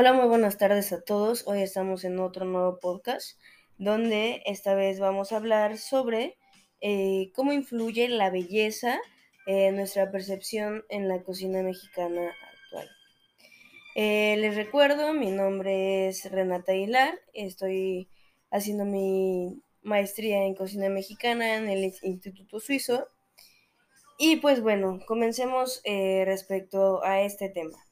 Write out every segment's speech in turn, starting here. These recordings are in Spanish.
Hola, muy buenas tardes a todos. Hoy estamos en otro nuevo podcast donde esta vez vamos a hablar sobre eh, cómo influye la belleza en nuestra percepción en la cocina mexicana actual. Eh, les recuerdo, mi nombre es Renata Aguilar, estoy haciendo mi maestría en cocina mexicana en el Instituto Suizo. Y pues bueno, comencemos eh, respecto a este tema.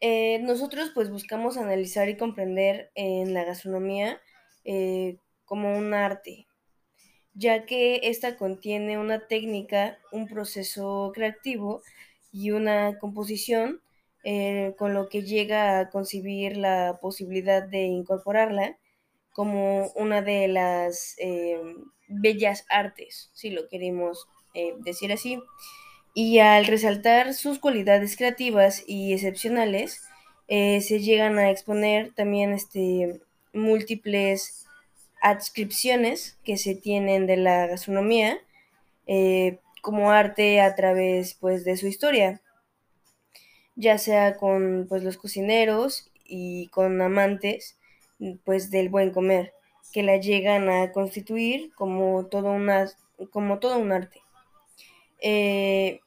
Eh, nosotros pues buscamos analizar y comprender en la gastronomía eh, como un arte, ya que esta contiene una técnica, un proceso creativo y una composición eh, con lo que llega a concebir la posibilidad de incorporarla como una de las bellas artes, si lo queremos decir así y al resaltar sus cualidades creativas y excepcionales, eh, se llegan a exponer también este, múltiples adscripciones que se tienen de la gastronomía eh, como arte a través pues, de su historia, ya sea con pues, los cocineros y con amantes pues, del buen comer, que la llegan a constituir como todo, una, como todo un arte. Eh,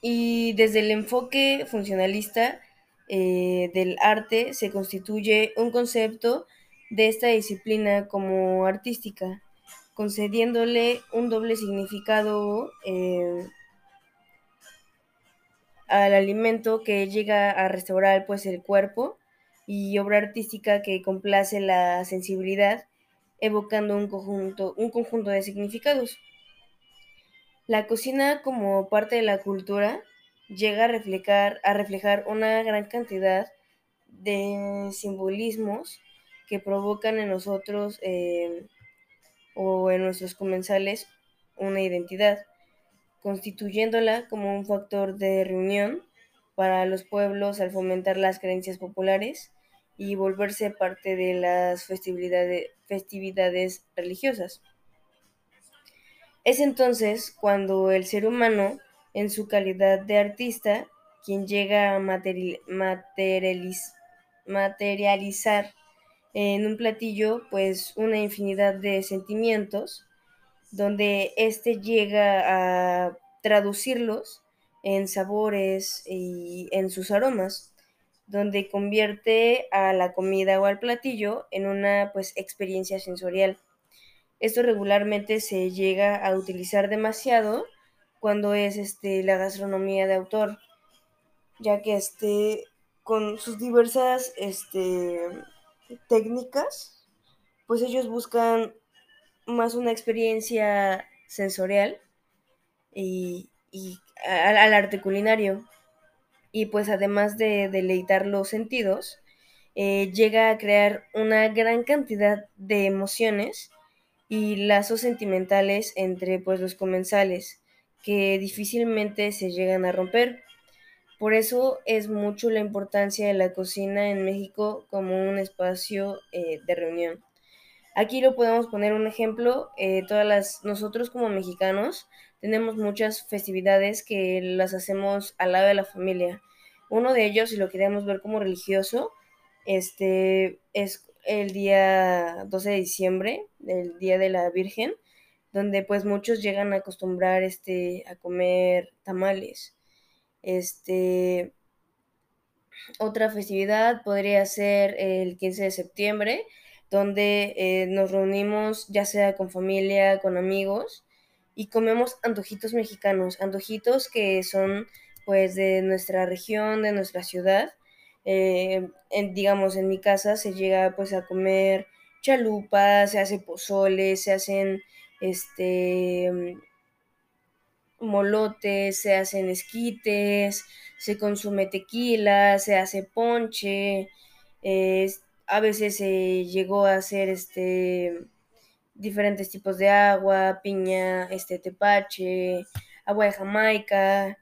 y desde el enfoque funcionalista eh, del arte se constituye un concepto de esta disciplina como artística, concediéndole un doble significado eh, al alimento que llega a restaurar pues el cuerpo y obra artística que complace la sensibilidad, evocando un conjunto, un conjunto de significados. La cocina como parte de la cultura llega a reflejar, a reflejar una gran cantidad de simbolismos que provocan en nosotros eh, o en nuestros comensales una identidad, constituyéndola como un factor de reunión para los pueblos al fomentar las creencias populares y volverse parte de las festividades, festividades religiosas. Es entonces cuando el ser humano, en su calidad de artista, quien llega a materializar en un platillo pues una infinidad de sentimientos, donde éste llega a traducirlos en sabores y en sus aromas, donde convierte a la comida o al platillo en una pues experiencia sensorial esto regularmente se llega a utilizar demasiado cuando es este, la gastronomía de autor, ya que este, con sus diversas este, técnicas, pues ellos buscan más una experiencia sensorial y, al, arte culinario. Y pues además de deleitar los sentidos, eh, llega a crear una gran cantidad de emociones y lazos sentimentales entre pues los comensales que difícilmente se llegan a romper. Por eso es mucho la importancia de la cocina en México como un espacio eh, de reunión. Aquí lo podemos poner un ejemplo, eh, todas las, nosotros como mexicanos tenemos muchas festividades que las hacemos al lado de la familia. Uno de ellos, si lo queremos ver como religioso, este, es el día 12 de diciembre, el Día de la Virgen, donde pues muchos llegan a acostumbrar este, a comer tamales. Este, otra festividad podría ser el 15 de septiembre, donde eh, nos reunimos ya sea con familia, con amigos, y comemos antojitos mexicanos, antojitos que son pues de nuestra región, de nuestra ciudad, eh, digamos, en mi casa se llega pues a comer chalupas, se hace pozole, se hacen este molotes, se hacen esquites, se consume tequila, se hace ponche, a veces se llegó a hacer este diferentes tipos de agua, piña, este tepache, agua de Jamaica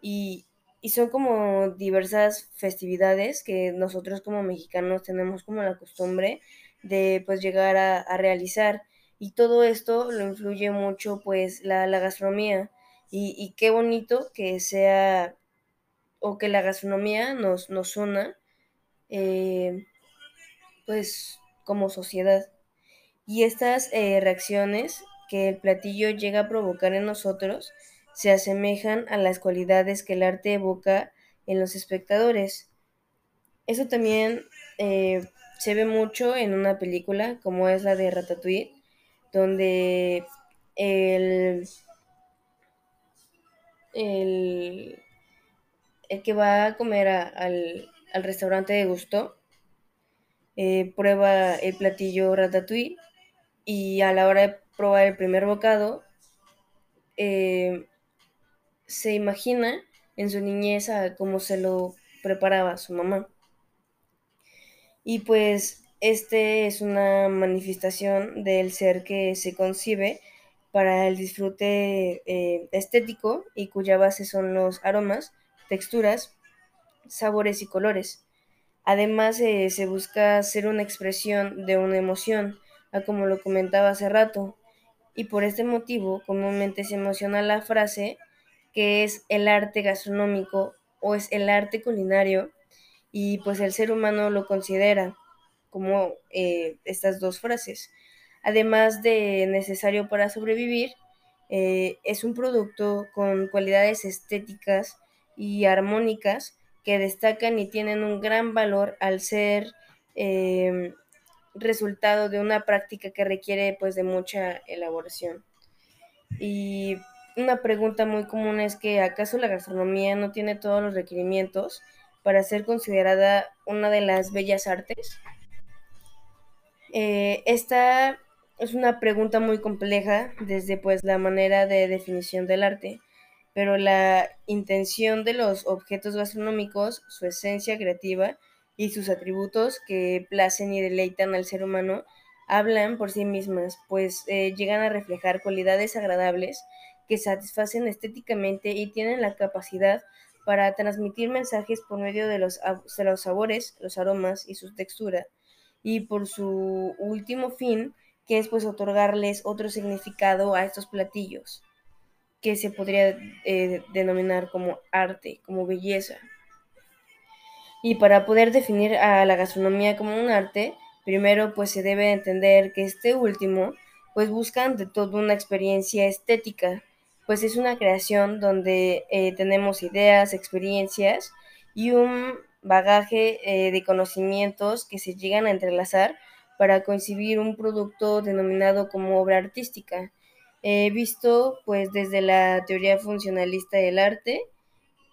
y, y son como diversas festividades que nosotros como mexicanos tenemos como la costumbre de pues llegar a, realizar y todo esto lo influye mucho pues la, gastronomía y, qué bonito que sea o que la gastronomía nos, nos una, eh, pues como sociedad. Y estas eh, reacciones que el platillo llega a provocar en nosotros se asemejan a las cualidades que el arte evoca en los espectadores. Eso también eh, se ve mucho en una película como es la de Ratatouille, donde el, el, que va a comer al, restaurante de Gusto eh, prueba el platillo Ratatouille y a la hora de probar el primer bocado eh, se imagina en su niñez a cómo se lo preparaba su mamá. Y pues este es una manifestación del ser que se concibe para el disfrute eh, estético y cuya base son los aromas, texturas, sabores y colores. Además, eh, se busca ser una expresión de una emoción, como lo comentaba hace rato, y por este motivo comúnmente se emociona la frase que es el arte gastronómico o es el arte culinario y pues el ser humano lo considera como eh, estas dos frases. Además de necesario para sobrevivir, eh, es un producto con cualidades estéticas y armónicas que destacan y tienen un gran valor al ser eh, resultado de una práctica que requiere pues de mucha elaboración. Y una pregunta muy común es que ¿acaso la gastronomía no tiene todos los requerimientos para ser considerada una de las bellas artes? Eh, esta es una pregunta muy compleja desde pues la manera de definición del arte, pero la intención de los objetos gastronómicos, su esencia creativa y sus atributos que placen y deleitan al ser humano hablan por sí mismas, pues eh, llegan a reflejar cualidades agradables que satisfacen estéticamente y tienen la capacidad para transmitir mensajes por medio de los, los sabores, los aromas y su textura, y por su último fin, que es pues otorgarles otro significado a estos platillos, que se podría eh, denominar como arte, como belleza. Y para poder definir a la gastronomía como un arte, primero pues se debe entender que este último pues busca ante todo una experiencia estética, pues es una creación donde eh, tenemos ideas, experiencias y un bagaje eh, de conocimientos que se llegan a entrelazar para concebir un producto denominado como obra artística. He visto pues desde la teoría funcionalista del arte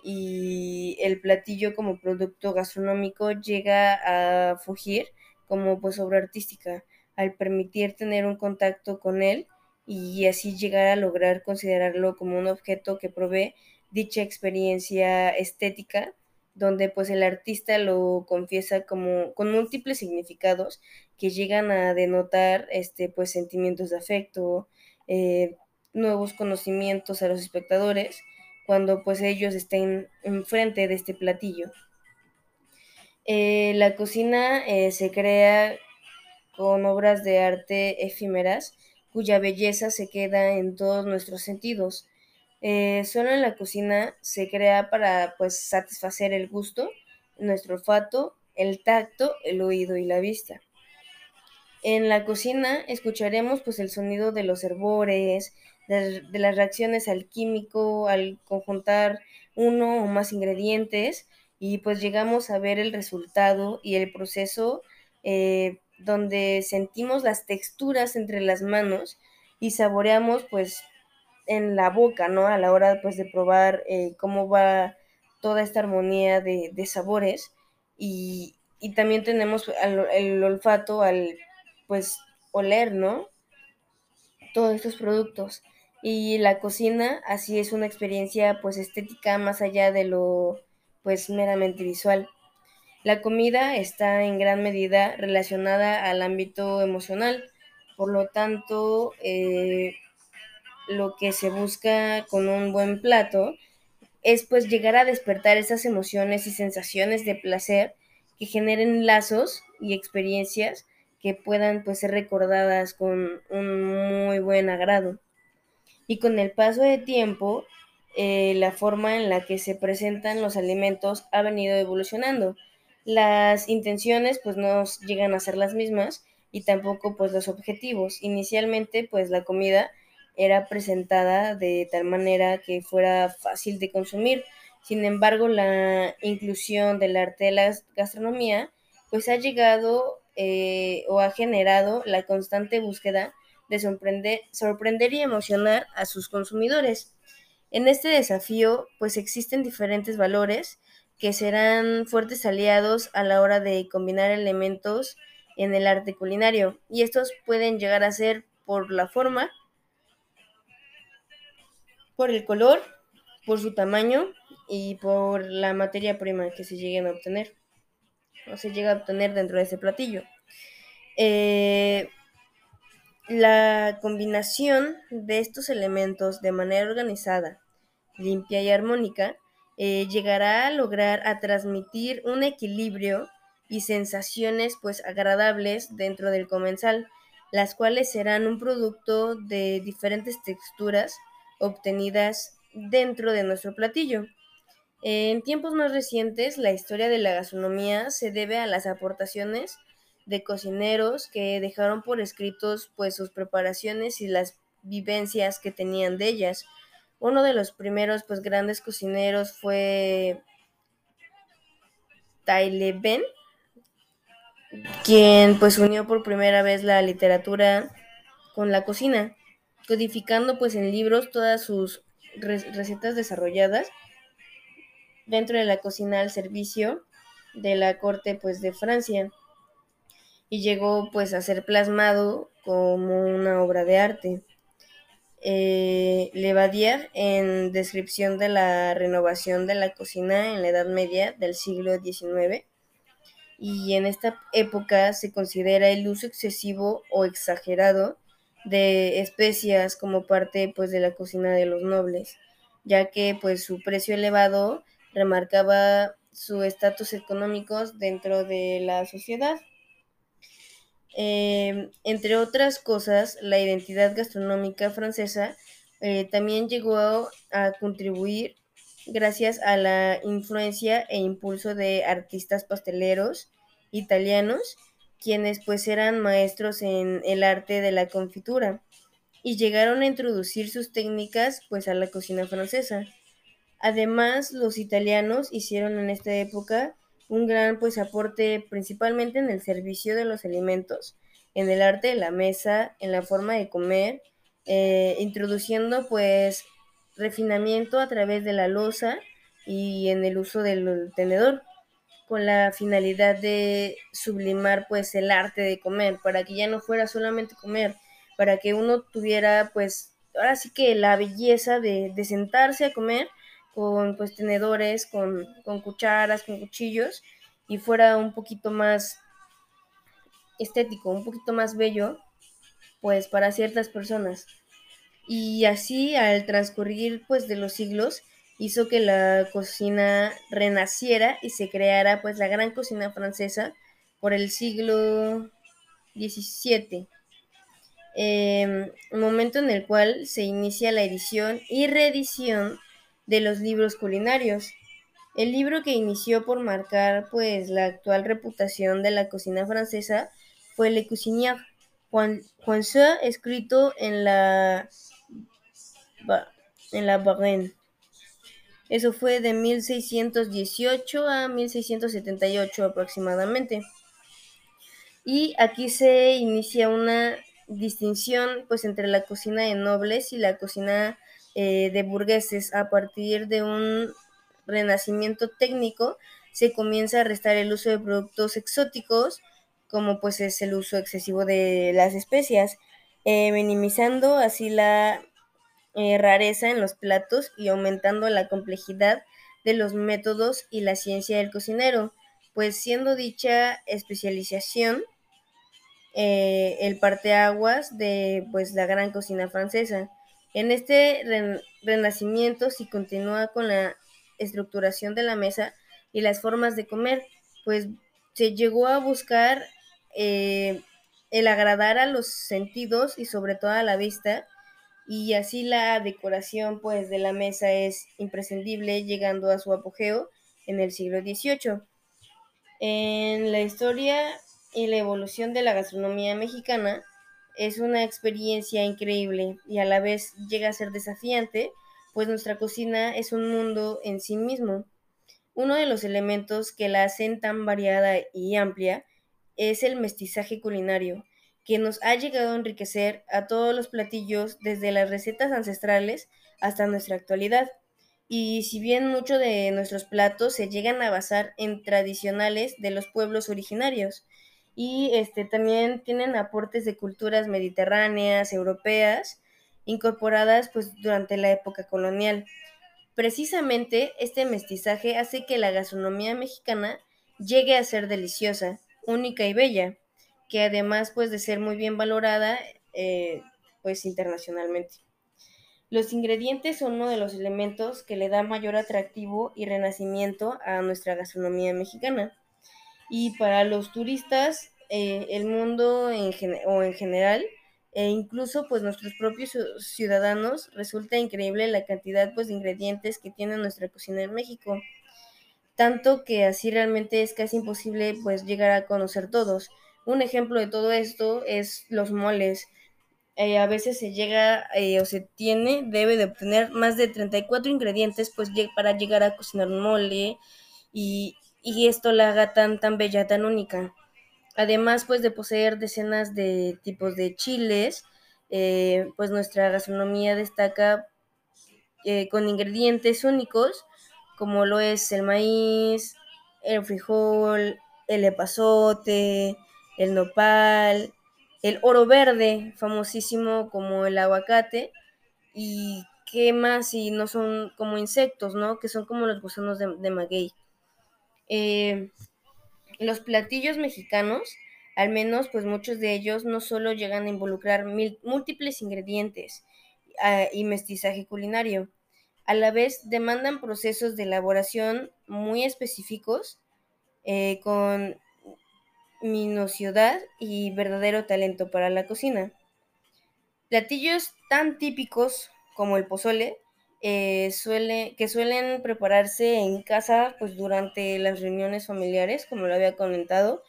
y el platillo como producto gastronómico llega a fugir como pues obra artística al permitir tener un contacto con él y así llegar a lograr considerarlo como un objeto que provee dicha experiencia estética donde pues el artista lo confiesa como con múltiples significados que llegan a denotar este pues sentimientos de afecto, eh, nuevos conocimientos a los espectadores cuando pues ellos estén enfrente de este platillo. Eh, la cocina eh, se crea con obras de arte efímeras cuya belleza se queda en todos nuestros sentidos. Eh, solo en la cocina se crea para pues satisfacer el gusto, nuestro olfato, el tacto, el oído y la vista. En la cocina escucharemos pues el sonido de los herbores, de, las reacciones al químico, al conjuntar uno o más ingredientes y pues llegamos a ver el resultado y el proceso eh, donde sentimos las texturas entre las manos y saboreamos pues en la boca, ¿no? A la hora pues de probar eh, cómo va toda esta armonía de, sabores y, también tenemos el, olfato al pues oler, ¿no? Todos estos productos. Y la cocina así es una experiencia pues estética más allá de lo pues meramente visual. La comida está en gran medida relacionada al ámbito emocional, por lo tanto, eh, lo que se busca con un buen plato es pues llegar a despertar esas emociones y sensaciones de placer que generen lazos y experiencias que puedan pues ser recordadas con un muy buen agrado. Y con el paso de tiempo, eh, la forma en la que se presentan los alimentos ha venido evolucionando. Las intenciones pues no llegan a ser las mismas y tampoco pues los objetivos. Inicialmente pues la comida era presentada de tal manera que fuera fácil de consumir. Sin embargo, la inclusión del arte de la gastronomía pues ha llegado eh, o ha generado la constante búsqueda de sorprender, sorprender y emocionar a sus consumidores. En este desafío, pues existen diferentes valores que serán fuertes aliados a la hora de combinar elementos en el arte culinario, y estos pueden llegar a ser por la forma, por el color, por su tamaño y por la materia prima que se lleguen a obtener o se llega a obtener dentro de ese platillo. Eh, la combinación de estos elementos de manera organizada limpia y armónica, eh, llegará a lograr a transmitir un equilibrio y sensaciones pues agradables dentro del comensal, las cuales serán un producto de diferentes texturas obtenidas dentro de nuestro platillo. En tiempos más recientes, la historia de la gastronomía se debe a las aportaciones de cocineros que dejaron por escritos pues sus preparaciones y las vivencias que tenían de ellas. Uno de los primeros pues grandes cocineros fue Taile Ben, quien pues unió por primera vez la literatura con la cocina, codificando pues en libros todas sus recetas desarrolladas dentro de la cocina al servicio de la corte pues de Francia. Y llegó pues a ser plasmado como una obra de arte eh, Levadier en descripción de la renovación de la cocina en la Edad Media del siglo XIX y en esta época se considera el uso excesivo o exagerado de especias como parte pues de la cocina de los nobles, ya que pues su precio elevado remarcaba su estatus económico dentro de la sociedad. Em, entre otras cosas, la identidad gastronómica francesa eh, también llegó a, contribuir gracias a la influencia e impulso de artistas pasteleros italianos, quienes pues eran maestros en el arte de la confitura y llegaron a introducir sus técnicas pues a la cocina francesa. Además, los italianos hicieron en esta época un gran pues aporte principalmente en el servicio de los alimentos, en el arte de la mesa, en la forma de comer, eh, introduciendo pues refinamiento a través de la loza y en el uso del tenedor con la finalidad de sublimar pues el arte de comer para que ya no fuera solamente comer para que uno tuviera pues ahora sí que la belleza de sentarse a comer con pues tenedores, con, con cucharas, con cuchillos y fuera un poquito más estético, un poquito más bello, pues para ciertas personas. Y así al transcurrir pues de los siglos hizo que la cocina renaciera y se creara pues la gran cocina francesa por el siglo XVII. Em, momento en el cual se inicia la edición y reedición de los libros culinarios. El libro que inició por marcar pues la actual reputación de la cocina francesa fue Le Cuisinier, Juan, escrito en la en la Barren. Eso fue de 1618 a 1678 aproximadamente. Y aquí se inicia una distinción pues entre la cocina de nobles y la cocina eh, de burgueses a partir de un renacimiento técnico se comienza a restar el uso de productos exóticos como pues es el uso excesivo de las especias eh, minimizando así la eh, rareza en los platos y aumentando la complejidad de los métodos y la ciencia del cocinero. Pues siendo dicha especialización el parteaguas de pues la gran cocina francesa en este renacimiento se continúa con la estructuración de la mesa y las formas de comer, pues se llegó a buscar eh, el agradar a los sentidos y sobre todo a la vista, y así la decoración pues de la mesa es imprescindible llegando a su apogeo en el siglo XVIII. En la historia y la evolución de la gastronomía mexicana es una experiencia increíble y a la vez llega a ser desafiante, pues nuestra cocina es un mundo en sí mismo. Uno de los elementos que la hacen tan variada y amplia es el mestizaje culinario, que nos ha llegado a enriquecer a todos los platillos desde las recetas ancestrales hasta nuestra actualidad. Y si bien muchos de nuestros platos se llegan a basar en tradicionales de los pueblos originarios, y este, también tienen aportes de culturas mediterráneas, europeas, incorporadas pues durante la época colonial. Precisamente este mestizaje hace que la gastronomía mexicana llegue a ser deliciosa, única y bella, que además pues de ser muy bien valorada eh, pues internacionalmente. Los ingredientes son uno de los elementos que le da mayor atractivo y renacimiento a nuestra gastronomía mexicana. Y para los turistas, eh, el mundo en o en general, e incluso pues nuestros propios ciudadanos, resulta increíble la cantidad pues de ingredientes que tiene nuestra cocina en México. Tanto que así realmente es casi imposible pues llegar a conocer todos. Un ejemplo de todo esto es los moles. Eh, a veces se llega eh, o se tiene, debe de obtener más de 34 ingredientes pues para llegar a cocinar un mole y, y esto la haga tan, tan bella, tan única. Además, pues de poseer decenas de tipos de chiles, eh, pues nuestra gastronomía destaca eh, con ingredientes únicos, como lo es el maíz, el frijol, el epazote, el nopal, el oro verde, famosísimo como el aguacate, y qué más si no son como insectos, ¿no? Que son como los gusanos de maguey. Eh, los platillos mexicanos, al menos pues muchos de ellos no solo llegan a involucrar múltiples ingredientes ah, y mestizaje culinario, a la vez demandan procesos de elaboración muy específicos eh, con minuciosidad y verdadero talento para la cocina. Platillos tan típicos como el pozole eh, suele, que suelen prepararse en casa pues durante las reuniones familiares, como lo había comentado,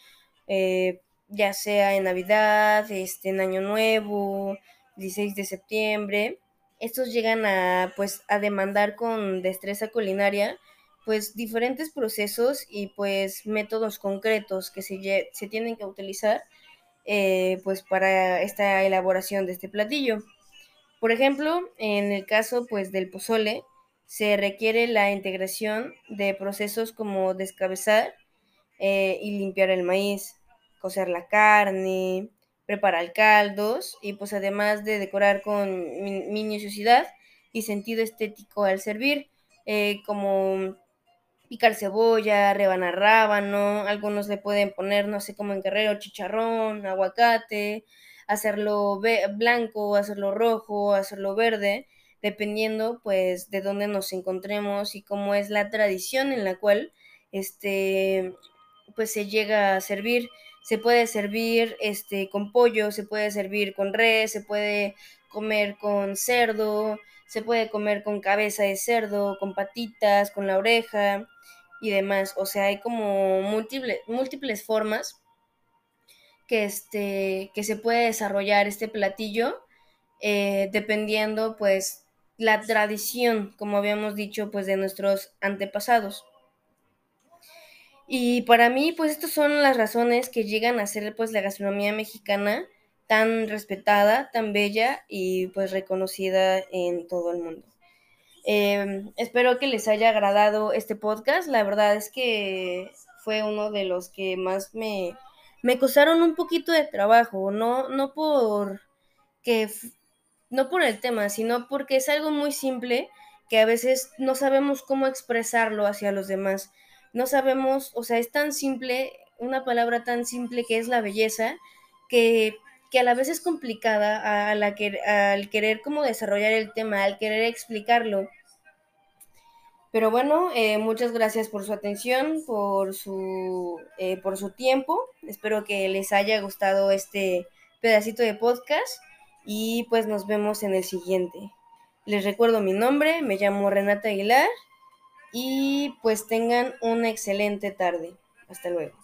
eh, ya sea en Navidad, este, en Año Nuevo, 16 de septiembre. Estos llegan a, pues, a demandar con destreza culinaria pues diferentes procesos y pues métodos concretos que se, se tienen que utilizar eh, pues para esta elaboración de este platillo. Por ejemplo, en el caso pues del pozole, se requiere la integración de procesos como descabezar eh, y limpiar el maíz, cocer la carne, preparar caldos y pues además de decorar con minuciosidad y sentido estético al servir, eh, como picar cebolla, rebanar rábano, algunos le pueden poner, no sé, como en guerrero, chicharrón, aguacate, hacerlo blanco, hacerlo rojo, hacerlo verde, dependiendo pues de dónde nos encontremos y cómo es la tradición en la cual este pues se llega a servir. Se puede servir este con pollo, se puede servir con res, se puede comer con cerdo, se puede comer con cabeza de cerdo, con patitas, con la oreja y demás. O sea, hay como múltiples, múltiples formas que, este, que se puede desarrollar este platillo eh, dependiendo pues la tradición, como habíamos dicho, pues de nuestros antepasados. Y para mí, pues estas son las razones que llegan a ser pues la gastronomía mexicana tan respetada, tan bella y pues reconocida en todo el mundo. Em, espero que les haya agradado este podcast. La verdad es que fue uno de los que más me, me costaron un poquito de trabajo, no, no por que no por el tema, sino porque es algo muy simple que a veces no sabemos cómo expresarlo hacia los demás. No sabemos, o sea, es tan simple, una palabra tan simple que es la belleza, que, que a la vez es complicada al querer como desarrollar el tema, al querer explicarlo. Pero bueno, eh, muchas gracias por su atención, por su, eh, por su tiempo. Espero que les haya gustado este pedacito de podcast. y pues nos vemos en el siguiente. Les recuerdo mi nombre, me llamo Renata Aguilar y pues tengan una excelente tarde. Hasta luego.